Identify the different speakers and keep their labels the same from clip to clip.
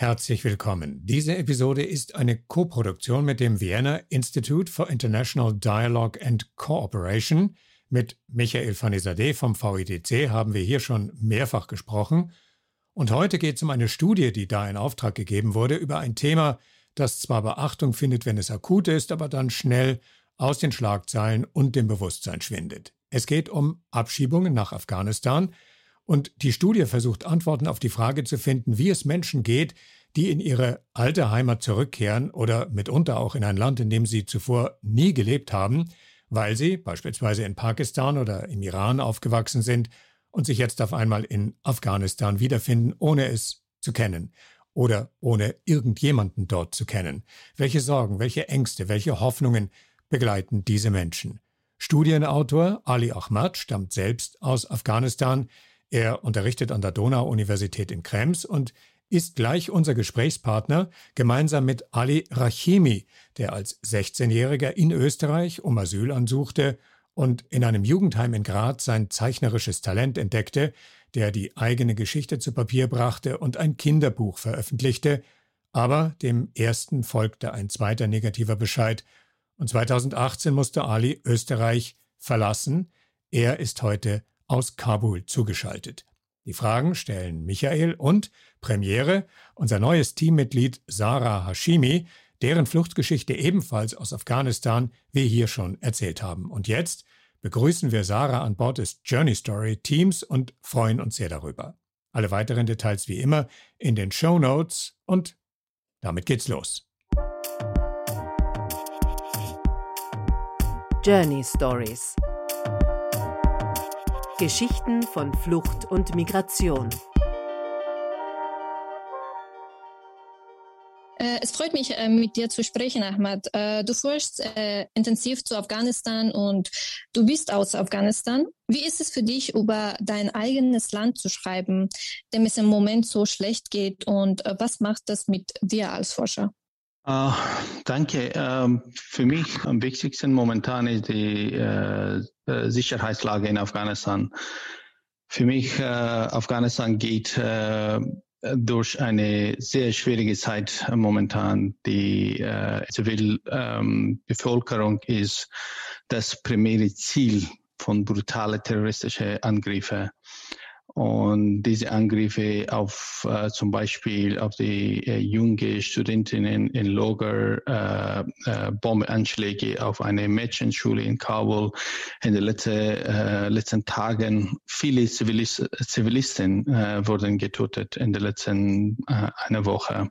Speaker 1: Herzlich willkommen. Diese Episode ist eine Koproduktion mit dem Vienna Institute for International Dialogue and Cooperation. Mit Michael Fanizadeh vom VITC haben wir hier schon mehrfach gesprochen. Und heute geht es um eine Studie, die da in Auftrag gegeben wurde, über ein Thema, das zwar Beachtung findet, wenn es akut ist, aber dann schnell aus den Schlagzeilen und dem Bewusstsein schwindet. Es geht um Abschiebungen nach Afghanistan, und die Studie versucht Antworten auf die Frage zu finden, wie es Menschen geht, die in ihre alte Heimat zurückkehren oder mitunter auch in ein Land, in dem sie zuvor nie gelebt haben, weil sie beispielsweise in Pakistan oder im Iran aufgewachsen sind und sich jetzt auf einmal in Afghanistan wiederfinden, ohne es zu kennen oder ohne irgendjemanden dort zu kennen. Welche Sorgen, welche Ängste, welche Hoffnungen begleiten diese Menschen? Studienautor Ali Ahmad stammt selbst aus Afghanistan. Er unterrichtet an der Donau-Universität in Krems und ist gleich unser Gesprächspartner gemeinsam mit Ali Rachimi, der als 16-Jähriger in Österreich um Asyl ansuchte und in einem Jugendheim in Graz sein zeichnerisches Talent entdeckte, der die eigene Geschichte zu Papier brachte und ein Kinderbuch veröffentlichte, aber dem ersten folgte ein zweiter negativer Bescheid, und 2018 musste Ali Österreich verlassen. Er ist heute aus Kabul zugeschaltet. Die Fragen stellen Michael und Premiere, unser neues Teammitglied Sarah Hashimi, deren Fluchtgeschichte ebenfalls aus Afghanistan wir hier schon erzählt haben. Und jetzt begrüßen wir Sarah an Bord des Journey Story Teams und freuen uns sehr darüber. Alle weiteren Details wie immer in den Show Notes und damit geht's los.
Speaker 2: Journey Stories Geschichten von Flucht und Migration.
Speaker 3: Äh, es freut mich, äh, mit dir zu sprechen, Ahmad. Äh, du forschst intensiv zu Afghanistan und du bist aus Afghanistan. Wie ist es für dich, über dein eigenes Land zu schreiben, dem es im Moment so schlecht geht? Und was macht das mit dir als Forscher?
Speaker 4: Uh, danke. Uh, für mich am wichtigsten momentan ist die uh, Sicherheitslage in Afghanistan. Für mich, Afghanistan geht durch eine sehr schwierige Zeit momentan. Die Zivilbevölkerung ähm, ist das primäre Ziel von brutalen terroristischen Angriffen. Und diese Angriffe auf äh, zum Beispiel auf die äh, junge Studentinnen in Logar, äh, äh, Bombenanschläge auf eine Mädchenschule in Kabul in den letzten, äh, letzten Tagen. Viele Zivilist Zivilisten äh, wurden getötet in den letzten äh, einer Woche.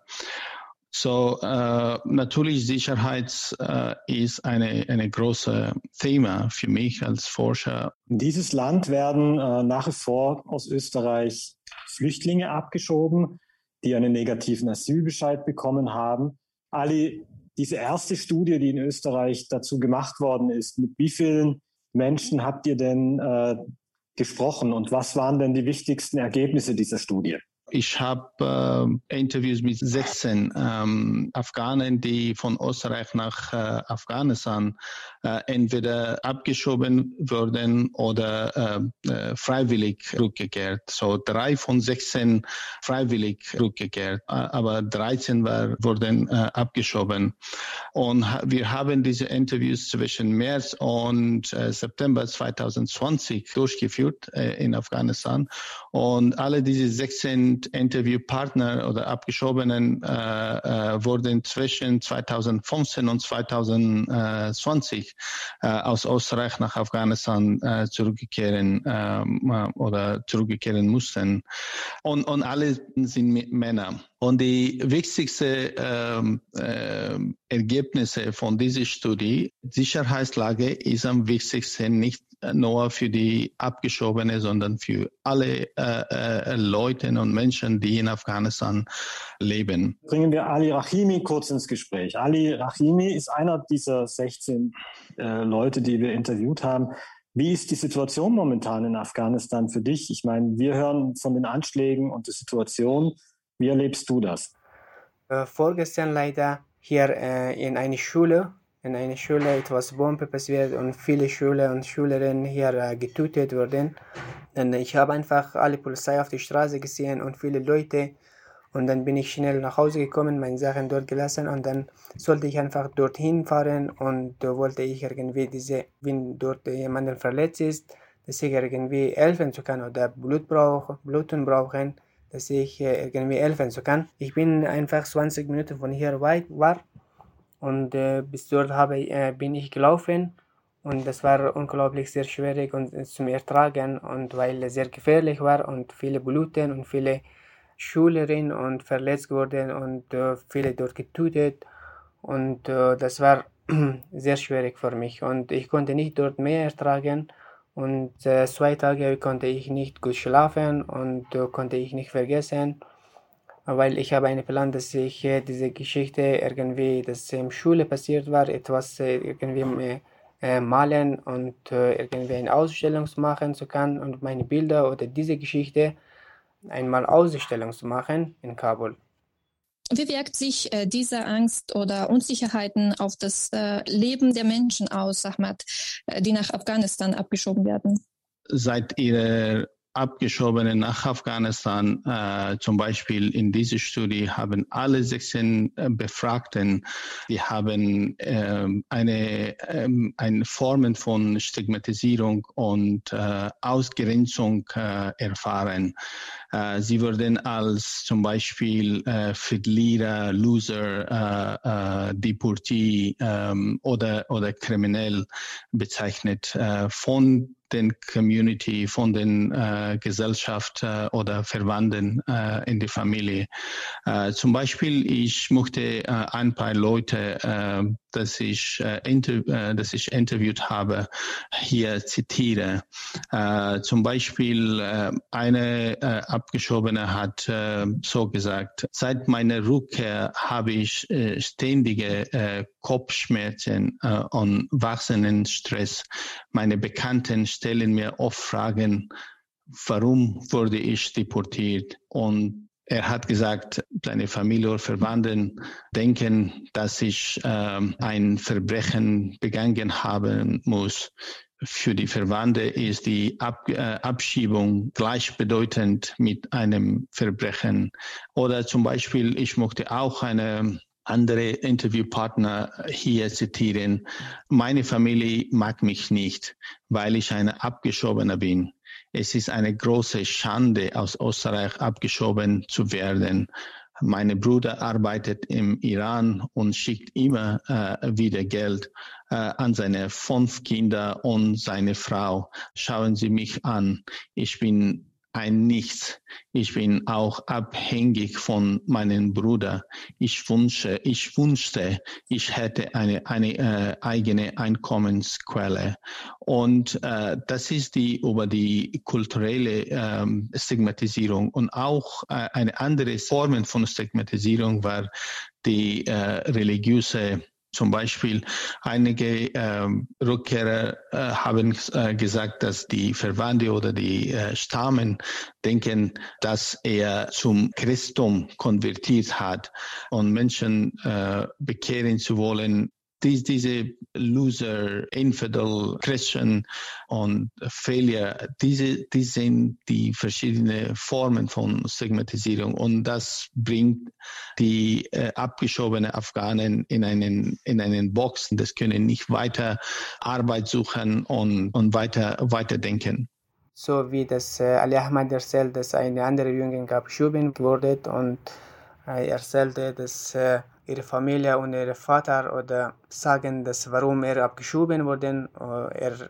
Speaker 4: So äh, natürlich Sicherheit äh, ist eine eine große Thema für mich als Forscher.
Speaker 5: In dieses Land werden äh, nach wie vor aus Österreich Flüchtlinge abgeschoben, die einen negativen Asylbescheid bekommen haben. Ali, diese erste Studie, die in Österreich dazu gemacht worden ist, mit wie vielen Menschen habt ihr denn äh, gesprochen und was waren denn die wichtigsten Ergebnisse dieser Studie?
Speaker 4: Ich habe äh, Interviews mit 16 ähm, Afghanen, die von Österreich nach äh, Afghanistan äh, entweder abgeschoben wurden oder äh, äh, freiwillig rückgekehrt. So drei von 16 freiwillig rückgekehrt, aber 13 war, wurden äh, abgeschoben. Und wir haben diese Interviews zwischen März und äh, September 2020 durchgeführt in Afghanistan. Und alle diese 16 Interviewpartner oder Abgeschobenen äh, äh, wurden zwischen 2015 und 2020 äh, aus Österreich nach Afghanistan äh, zurückkehren ähm, oder zurückkehren mussten. Und, und alle sind Männer. Und die wichtigsten ähm, äh, Ergebnisse von dieser Studie, Sicherheitslage ist am wichtigsten nicht nur für die Abgeschobene, sondern für alle äh, äh, Leute und Menschen, die in Afghanistan leben.
Speaker 5: Bringen wir Ali Rahimi kurz ins Gespräch. Ali Rahimi ist einer dieser 16 äh, Leute, die wir interviewt haben. Wie ist die Situation momentan in Afghanistan für dich? Ich meine, wir hören von den Anschlägen und der Situation. Wie erlebst du das?
Speaker 6: Äh, vorgestern leider hier äh, in einer Schule in einer Schule etwas Bombe passiert und viele Schüler und Schülerinnen hier äh, getötet wurden. Und ich habe einfach alle Polizei auf der Straße gesehen und viele Leute Und dann bin ich schnell nach Hause gekommen, meine Sachen dort gelassen und dann sollte ich einfach dorthin fahren und da wollte ich irgendwie diese, wenn dort jemand verletzt ist, dass ich irgendwie helfen zu kann oder Blut brauche, Bluten brauchen, dass ich irgendwie helfen zu kann. Ich bin einfach 20 Minuten von hier weit war und äh, bis dort habe, äh, bin ich gelaufen und das war unglaublich sehr schwierig und äh, zum Ertragen und weil es sehr gefährlich war und viele Bluten und viele Schülerin und verletzt wurden und äh, viele dort getötet. Und äh, das war sehr schwierig für mich. Und ich konnte nicht dort mehr ertragen. Und äh, zwei Tage konnte ich nicht gut schlafen und äh, konnte ich nicht vergessen, weil ich habe einen Plan, dass ich äh, diese Geschichte irgendwie, dass in Schule passiert war, etwas äh, irgendwie malen und irgendwie eine Ausstellung machen zu können und meine Bilder oder diese Geschichte einmal Ausstellung zu machen in Kabul.
Speaker 3: Wie wirkt sich äh, diese Angst oder Unsicherheiten auf das äh, Leben der Menschen aus, Ahmad, äh, die nach Afghanistan abgeschoben werden?
Speaker 4: Seit ihrer Abgeschobenen nach Afghanistan, äh, zum Beispiel in dieser Studie, haben alle 16 äh, Befragten, die haben äh, eine, äh, eine Formen von Stigmatisierung und äh, Ausgrenzung äh, erfahren. Äh, sie wurden als zum Beispiel äh, Verlierer, Loser, äh, äh, Deportee ähm, oder, oder kriminell bezeichnet äh, von den Community, von den äh, Gesellschaft äh, oder Verwandten äh, in der Familie. Äh, zum Beispiel, ich möchte äh, ein paar Leute, äh, dass ich, äh, äh, dass ich interviewt habe, hier zitiere. Äh, zum Beispiel, äh, eine äh, Abgeschobene hat äh, so gesagt, seit meiner Rückkehr habe ich äh, ständige äh, Kopfschmerzen äh, und wachsenden Stress. Meine Bekannten stellen mir oft Fragen, warum wurde ich deportiert? Und er hat gesagt, seine Familie oder Verwandten denken, dass ich äh, ein Verbrechen begangen haben muss. Für die Verwandte ist die Ab äh, Abschiebung gleichbedeutend mit einem Verbrechen. Oder zum Beispiel, ich möchte auch eine andere Interviewpartner hier zitieren. Meine Familie mag mich nicht, weil ich eine Abgeschobener bin. Es ist eine große Schande, aus Österreich abgeschoben zu werden. Mein Bruder arbeitet im Iran und schickt immer äh, wieder Geld äh, an seine fünf Kinder und seine Frau. Schauen Sie mich an. Ich bin ein Nichts. Ich bin auch abhängig von meinem Bruder. Ich wünsche, ich wünschte, ich hätte eine, eine äh, eigene Einkommensquelle. Und äh, das ist die über die kulturelle ähm, Stigmatisierung und auch äh, eine andere Form von Stigmatisierung war die äh, religiöse zum Beispiel einige äh, Rückkehrer äh, haben äh, gesagt, dass die Verwandte oder die äh, Stammen denken, dass er zum Christum konvertiert hat. Und Menschen äh, bekehren zu wollen, dies, diese Loser, Infidel, Christian und Failure, diese, die sind die verschiedenen Formen von Stigmatisierung und das bringt die äh, abgeschobene Afghanen in einen, in einen Box. Das können nicht weiter Arbeit suchen und, und weiter, weiter denken.
Speaker 6: So wie das äh, Ali Ahmad erzählt, dass eine andere Jüngling abgeschoben wurde und äh, erzählte, dass äh, ihre Familie und ihr Vater oder sagen, dass warum er abgeschoben wurde. Äh, er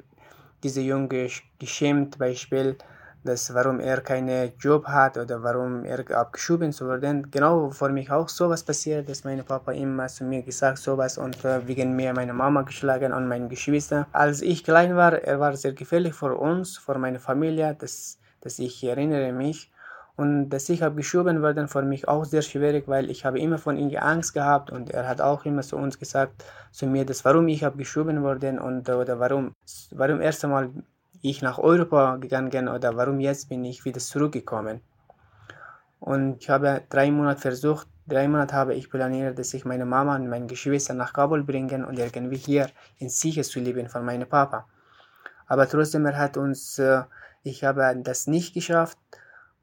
Speaker 6: diese Junge geschämt Beispiel, dass warum er keinen Job hat oder warum er abgeschoben wurde. Genau vor mich auch sowas passiert, dass mein Papa immer zu mir gesagt sowas und wegen mir meine Mama geschlagen und meine Geschwister. Als ich klein war, er war sehr gefährlich für uns, für meine Familie, dass, dass ich erinnere mich. Und dass ich abgeschoben wurde, für mich auch sehr schwierig, weil ich habe immer von ihm Angst gehabt und er hat auch immer zu uns gesagt, zu mir, dass warum ich abgeschoben wurde und oder warum, warum erst einmal ich nach Europa gegangen oder warum jetzt bin ich wieder zurückgekommen. Und ich habe drei Monate versucht, drei Monate habe ich planiert, dass ich meine Mama und meine Geschwister nach Kabul bringen und irgendwie hier in Sicherheit zu leben von meinem Papa. Aber trotzdem, er hat uns, äh, ich habe das nicht geschafft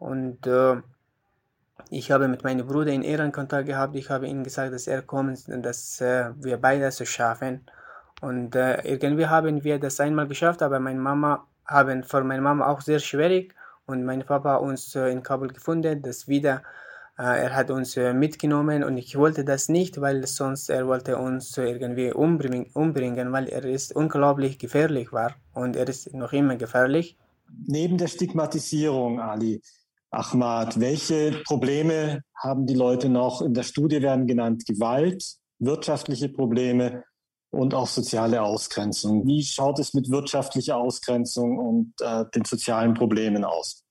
Speaker 6: und äh, ich habe mit meinem Bruder in Iran Kontakt gehabt. Ich habe ihm gesagt, dass er kommt dass äh, wir beide es schaffen. Und äh, irgendwie haben wir das einmal geschafft, aber meine Mama haben für meine Mama auch sehr schwierig und mein Papa uns äh, in Kabul gefunden, das wieder äh, er hat uns äh, mitgenommen und ich wollte das nicht, weil sonst er wollte uns irgendwie umbringen, umbringen, weil er ist unglaublich gefährlich war und er ist noch immer gefährlich.
Speaker 5: Neben der Stigmatisierung, Ali, Ahmad, welche Probleme haben die Leute noch? In der Studie werden genannt Gewalt, wirtschaftliche Probleme und auch soziale Ausgrenzung. Wie schaut es mit wirtschaftlicher Ausgrenzung und äh, den sozialen Problemen aus?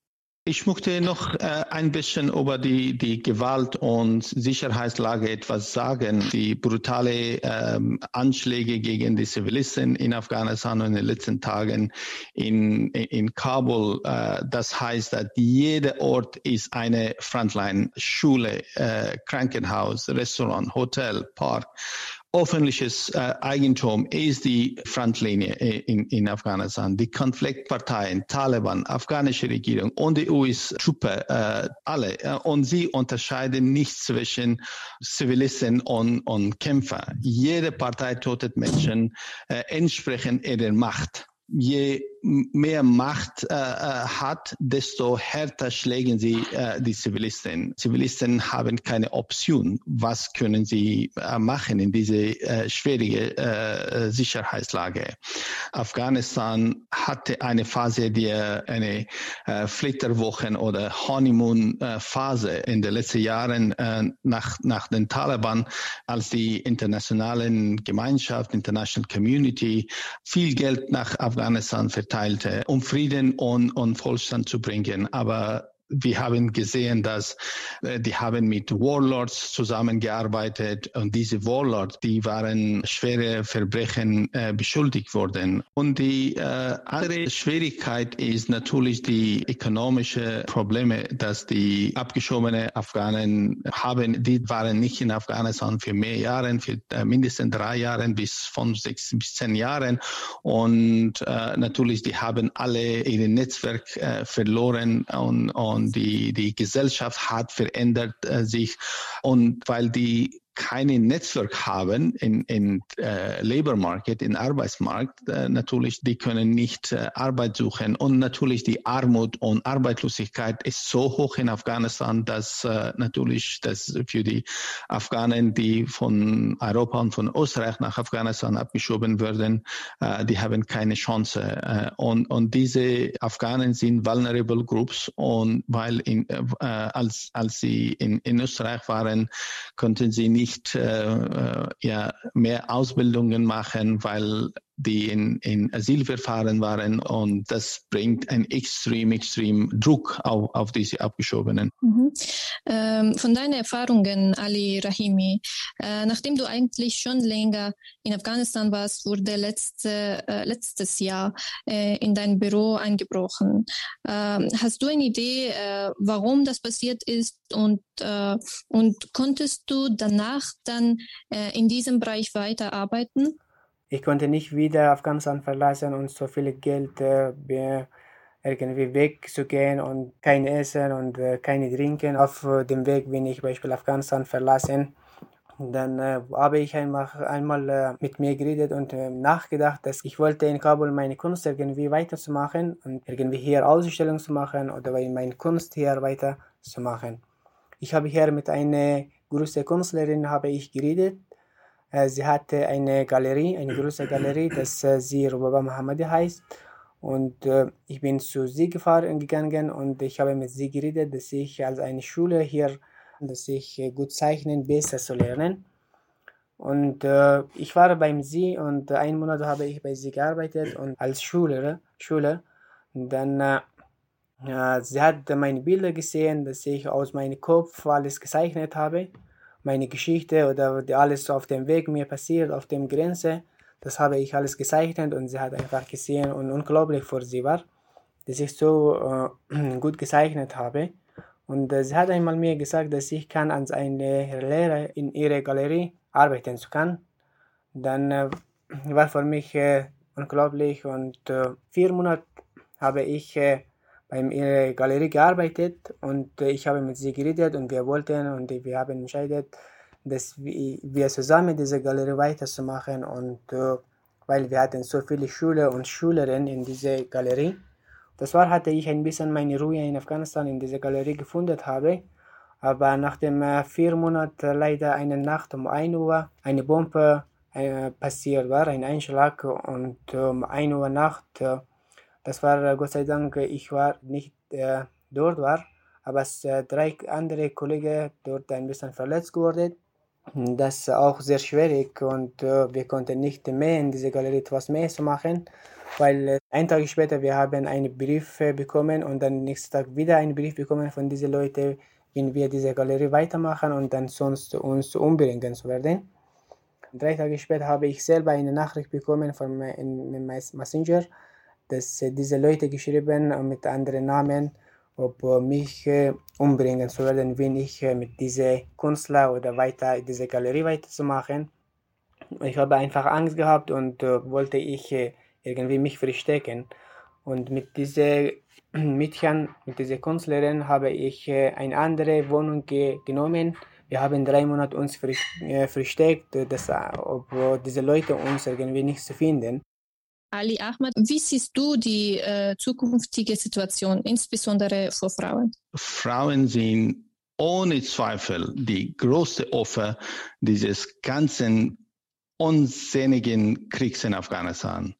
Speaker 4: Ich möchte noch äh, ein bisschen über die, die Gewalt- und Sicherheitslage etwas sagen. Die brutale ähm, Anschläge gegen die Zivilisten in Afghanistan in den letzten Tagen in, in Kabul, äh, das heißt, dass jeder Ort ist eine Frontline, Schule, äh, Krankenhaus, Restaurant, Hotel, Park öffentliches äh, Eigentum ist die Frontlinie in, in Afghanistan. Die Konfliktparteien, Taliban, afghanische Regierung und die US-Truppe, äh, alle. Äh, und sie unterscheiden nicht zwischen Zivilisten und, und Kämpfer. Jede Partei tötet Menschen äh, entsprechend ihrer Macht je mehr Macht äh, äh, hat, desto härter schlägen sie äh, die Zivilisten. Zivilisten haben keine Option. Was können sie äh, machen in diese äh, schwierige äh, Sicherheitslage? Afghanistan hatte eine Phase, die eine äh, Flitterwochen oder Honeymoon-Phase in den letzten Jahren äh, nach, nach den Taliban, als die internationalen Gemeinschaft, International Community viel Geld nach Afghanistan Afghanistan verteilte, um Frieden und, und Wohlstand zu bringen. Aber wir haben gesehen, dass äh, die haben mit Warlords zusammengearbeitet und diese Warlords, die waren schwere Verbrechen äh, beschuldigt worden. Und die äh, andere Schwierigkeit ist natürlich die ökonomische Probleme, dass die abgeschobene Afghanen haben. Die waren nicht in Afghanistan für mehr Jahre, für äh, mindestens drei Jahre bis von sechs bis zehn Jahren. Und äh, natürlich, die haben alle ihr Netzwerk verloren und, und und die, die Gesellschaft hat verändert äh, sich. Und weil die keine Netzwerk haben in, in äh, Labor Market, in Arbeitsmarkt, äh, natürlich, die können nicht äh, Arbeit suchen. Und natürlich die Armut und Arbeitslosigkeit ist so hoch in Afghanistan, dass äh, natürlich das für die Afghanen, die von Europa und von Österreich nach Afghanistan abgeschoben werden, äh, die haben keine Chance. Äh, und, und diese Afghanen sind vulnerable groups und weil in, äh, als, als sie in, in Österreich waren, konnten sie nicht nicht äh, äh, ja, mehr Ausbildungen machen, weil die in, in Asylverfahren waren und das bringt einen extrem, extrem Druck auf, auf diese Abgeschobenen.
Speaker 3: Mhm. Ähm, von deinen Erfahrungen, Ali Rahimi, äh, nachdem du eigentlich schon länger in Afghanistan warst, wurde letzte, äh, letztes Jahr äh, in dein Büro eingebrochen. Ähm, hast du eine Idee, äh, warum das passiert ist und, äh, und konntest du danach dann äh, in diesem Bereich weiterarbeiten?
Speaker 6: Ich konnte nicht wieder Afghanistan verlassen und so viel Geld äh, irgendwie wegzugehen und kein Essen und äh, keine Trinken. Auf dem Weg bin ich beispielsweise Afghanistan verlassen. Dann äh, habe ich einfach einmal äh, mit mir geredet und äh, nachgedacht, dass ich wollte in Kabul meine Kunst irgendwie weiterzumachen und irgendwie hier Ausstellungen zu machen oder meine Kunst hier weiterzumachen. Ich habe hier mit einer großen Künstlerin habe ich geredet sie hatte eine Galerie, eine große Galerie, das äh, sie Rubaba Mohammadi heißt. Und äh, ich bin zu sie gefahren gegangen und ich habe mit sie geredet, dass ich als eine Schule hier, dass ich gut zeichnen, besser zu lernen. Und äh, ich war bei sie und einen Monat habe ich bei sie gearbeitet und als Schüler. Schüler. Dann äh, sie hat meine Bilder gesehen, dass ich aus meinem Kopf alles gezeichnet habe meine Geschichte oder alles auf dem Weg mir passiert, auf dem Grenze, das habe ich alles gezeichnet und sie hat einfach gesehen und unglaublich für sie war, dass ich so äh, gut gezeichnet habe. Und äh, sie hat einmal mir gesagt, dass ich kann als eine Lehrer in ihrer Galerie arbeiten kann. Dann äh, war für mich äh, unglaublich und äh, vier Monate habe ich äh, bei ihrer Galerie gearbeitet und ich habe mit sie geredet und wir wollten und wir haben entschieden, dass wir zusammen diese Galerie weiterzumachen und weil wir hatten so viele Schüler und Schülerinnen in dieser Galerie. Das war, hatte ich ein bisschen meine Ruhe in Afghanistan in dieser Galerie gefunden habe. Aber nachdem äh, vier Monaten leider eine Nacht um 1 Uhr eine Bombe äh, passiert war, ein Einschlag und um 1 Uhr Nacht, äh, das war äh, Gott sei Dank, ich war nicht äh, dort war, aber äh, drei andere Kollegen dort ein bisschen verletzt wurden. Das ist auch sehr schwierig und wir konnten nicht mehr in dieser Galerie etwas mehr zu machen weil äh, ein Tag später wir haben einen Brief äh, bekommen und dann nächsten Tag wieder einen Brief bekommen von diesen Leuten, wenn wir diese Galerie weitermachen und dann sonst uns umbringen zu werden. Drei Tage später habe ich selber eine Nachricht bekommen von meinem Messenger, dass äh, diese Leute geschrieben mit anderen Namen, ob mich umbringen zu werden, wenn ich mit dieser Künstler oder weiter diese Galerie weiterzumachen. Ich habe einfach Angst gehabt und wollte ich irgendwie mich verstecken. Und mit dieser Mädchen, mit dieser Künstlerin habe ich äh, eine andere Wohnung ge genommen. Wir haben drei Monate uns äh, versteckt, dass, äh, ob diese Leute uns irgendwie nicht zu finden.
Speaker 3: Ali Ahmad, wie siehst du die äh, zukünftige Situation, insbesondere für Frauen?
Speaker 4: Frauen sind ohne Zweifel die größte Opfer dieses ganzen unsinnigen Kriegs in Afghanistan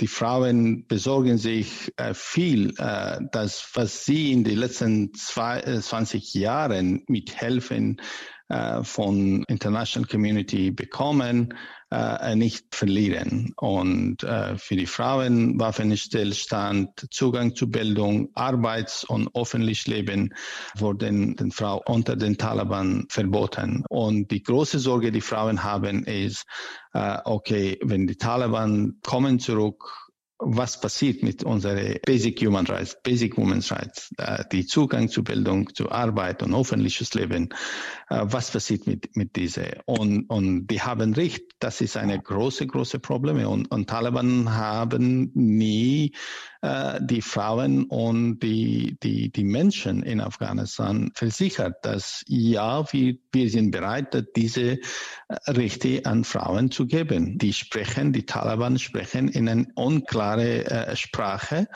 Speaker 4: die Frauen besorgen sich äh, viel, äh, das, was sie in den letzten zwei, äh, 20 Jahren mit Helfen äh, von International Community bekommen, äh, nicht verlieren. Und äh, für die Frauen Waffenstillstand, Zugang zu Bildung, Arbeits- und öffentliches Leben wurden den Frauen unter den Taliban verboten. Und die große Sorge, die Frauen haben, ist, äh, okay, wenn die Taliban kommen zurück, was passiert mit unseren Basic Human Rights, Basic Women's Rights, die Zugang zu Bildung, zu Arbeit und öffentliches Leben, äh, was passiert mit, mit diese? Und, und die haben recht, das ist eine große, große Probleme und, und Taliban haben nie äh, die Frauen und die, die, die Menschen in Afghanistan versichert, dass ja, wir, wir sind bereit, diese Rechte an Frauen zu geben. Die sprechen, die Taliban sprechen in einer unklare äh, Sprache,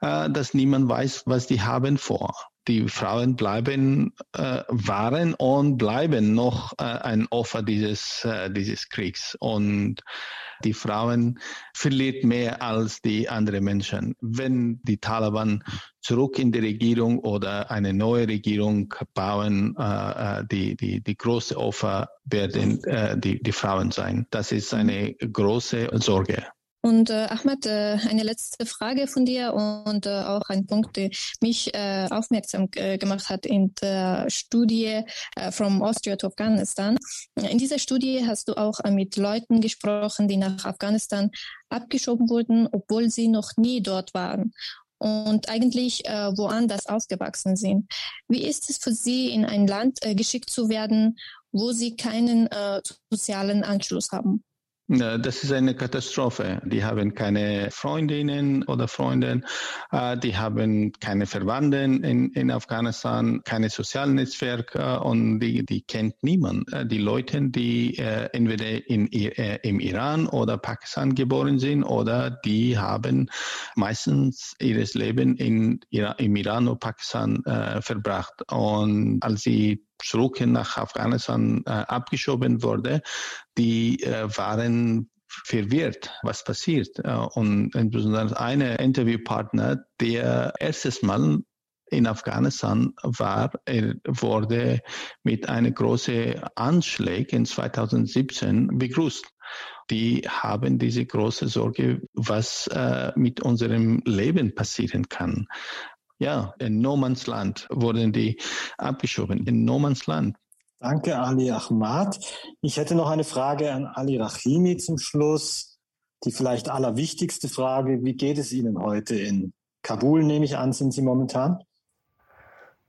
Speaker 4: äh, dass niemand weiß, was die haben vor die Frauen bleiben, äh, waren und bleiben noch äh, ein Opfer dieses, äh, dieses Kriegs. Und die Frauen verliert mehr als die anderen Menschen. Wenn die Taliban zurück in die Regierung oder eine neue Regierung bauen, äh, äh die, die, die große Opfer werden äh, die, die Frauen sein. Das ist eine große Sorge.
Speaker 3: Und äh, Ahmad, äh, eine letzte Frage von dir und äh, auch ein Punkt, der mich äh, aufmerksam äh, gemacht hat in der Studie äh, From Austria to Afghanistan. In dieser Studie hast du auch äh, mit Leuten gesprochen, die nach Afghanistan abgeschoben wurden, obwohl sie noch nie dort waren und eigentlich äh, woanders aufgewachsen sind. Wie ist es für Sie, in ein Land äh, geschickt zu werden, wo Sie keinen äh, sozialen Anschluss haben?
Speaker 4: Das ist eine Katastrophe. Die haben keine Freundinnen oder Freunde, äh, die haben keine Verwandten in, in Afghanistan, keine sozialen Netzwerke und die, die kennt niemand. Äh, die Leute, die äh, entweder in, im Iran oder Pakistan geboren sind oder die haben meistens ihres Leben in, im Iran oder Pakistan verbracht. Und als sie zurück nach Afghanistan äh, abgeschoben wurde, die äh, waren verwirrt, was passiert. Äh, und insbesondere eine Interviewpartner, der erstes Mal in Afghanistan war, er wurde mit einer großen Anschlag in 2017 begrüßt. Die haben diese große Sorge, was äh, mit unserem Leben passieren kann. Ja, in No Man's Land wurden die abgeschoben. In No Man's Land.
Speaker 5: Danke, Ali Ahmad. Ich hätte noch eine Frage an Ali Rahimi zum Schluss. Die vielleicht allerwichtigste Frage. Wie geht es Ihnen heute in Kabul, nehme ich an, sind Sie momentan?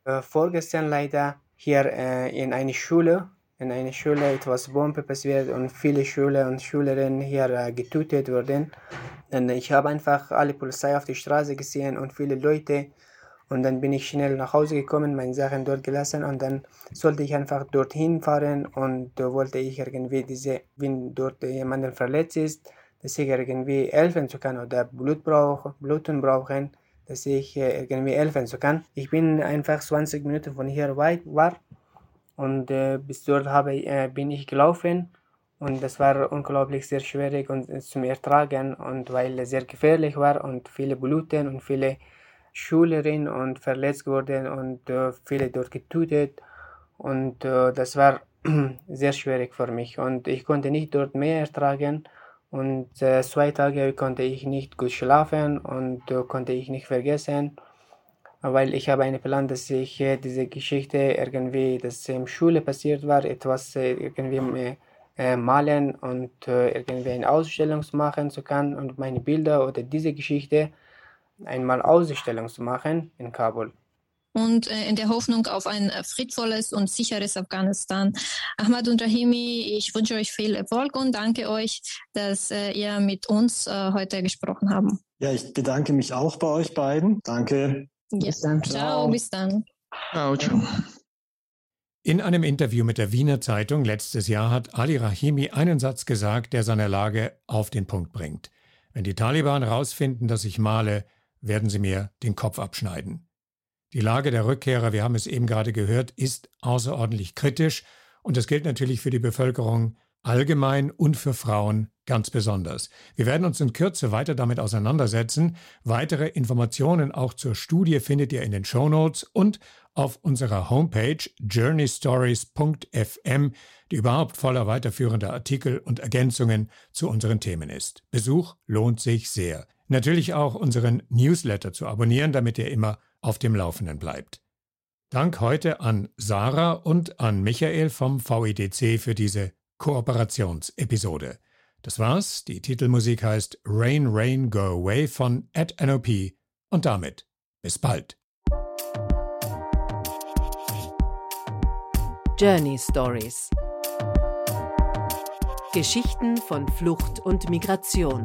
Speaker 6: Äh, vorgestern leider hier äh, in einer Schule, in einer Schule etwas Bombe passiert und viele Schüler und Schülerinnen hier äh, getötet wurden. Und ich habe einfach alle Polizei auf die Straße gesehen und viele Leute Und dann bin ich schnell nach Hause gekommen, meine Sachen dort gelassen und dann sollte ich einfach dorthin fahren und da wollte ich irgendwie diese, wenn dort jemand verletzt ist, dass ich irgendwie helfen zu kann oder Blut brauch, Bluten brauchen, dass ich irgendwie helfen zu kann. Ich bin einfach 20 Minuten von hier weit war und äh, bis dort habe, äh, bin ich gelaufen und das war unglaublich sehr schwierig und äh, zum Ertragen und weil es sehr gefährlich war und viele Bluten und viele Schülerinnen und verletzt wurden und äh, viele dort getötet. Und äh, das war sehr schwierig für mich. Und ich konnte nicht dort mehr ertragen. Und äh, zwei Tage konnte ich nicht gut schlafen und äh, konnte ich nicht vergessen, weil ich habe einen Plan, dass ich äh, diese Geschichte irgendwie, das in Schule passiert war, etwas äh, irgendwie malen und irgendwie eine Ausstellung machen zu können und meine Bilder oder diese Geschichte einmal Ausstellung zu machen in Kabul.
Speaker 3: Und äh, in der Hoffnung auf ein äh, friedvolles und sicheres Afghanistan. Ahmad und Rahimi, ich wünsche euch viel Erfolg und danke euch, dass äh, ihr mit uns heute gesprochen habt.
Speaker 5: Ja, ich bedanke mich auch bei euch beiden. Danke.
Speaker 3: Ja. Bis dann. Ciao, bis dann. Ciao,
Speaker 1: ciao. In einem Interview mit der Wiener Zeitung letztes Jahr hat Ali Rahimi einen Satz gesagt, der seine Lage auf den Punkt bringt. Wenn die Taliban herausfinden, dass ich male, werden sie mir den Kopf abschneiden. Die Lage der Rückkehrer, wir haben es eben gerade gehört, ist außerordentlich kritisch und das gilt natürlich für die Bevölkerung allgemein und für Frauen ganz besonders. Wir werden uns in Kürze weiter damit auseinandersetzen. Weitere Informationen auch zur Studie findet ihr in den Show Notes und auf unserer Homepage journeystories.fm, die überhaupt voller weiterführender Artikel und Ergänzungen zu unseren Themen ist. Besuch lohnt sich sehr. Natürlich auch unseren Newsletter zu abonnieren, damit ihr immer auf dem Laufenden bleibt. Dank heute an Sarah und an Michael vom VIDC für diese Kooperationsepisode. Das war's. Die Titelmusik heißt Rain, Rain, Go Away von Ed NOP und damit bis bald.
Speaker 2: Journey Stories Geschichten von Flucht und Migration